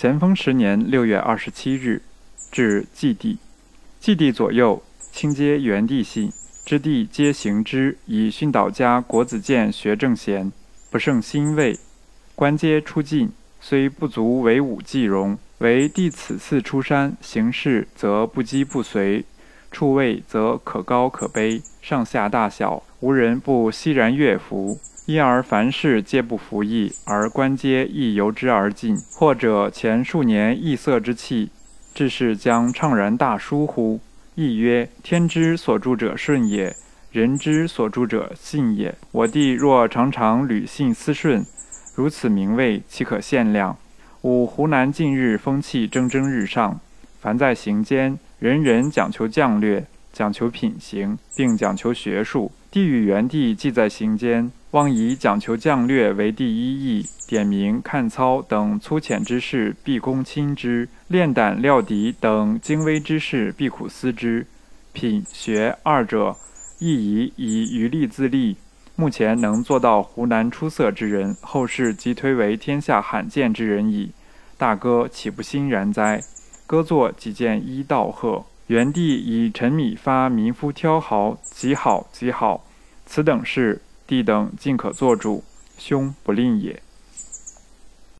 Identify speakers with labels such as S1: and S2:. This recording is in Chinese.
S1: 咸丰十年六月二十七日，至祭地。祭地左右，清接元帝信，知地皆行之，以训导家国子监学正贤，不胜欣慰。官阶出进，虽不足为武继容，唯帝此次出山行事，则不羁不随；处位则可高可卑，上下大小无人不欣然悦服。因而凡事皆不服役，而官阶亦由之而进。或者前数年异色之气，致是将怅然大疏乎？亦曰：天之所助者顺也，人之所助者信也。我弟若常常履信思顺，如此名位，岂可限量？吾湖南近日风气蒸蒸日上，凡在行间，人人讲求将略，讲求品行，并讲求学术。地与元帝既在行间。望以讲求将略为第一义，点名看操等粗浅之事，必躬亲之；练胆料敌等精微之事，必苦思之。品学二者，亦宜以余力自立。目前能做到湖南出色之人，后世即推为天下罕见之人矣。大哥岂不欣然哉？歌作几件一道贺。元帝以陈米发民夫挑豪，极好极好。此等事。弟等尽可做主，兄不吝也。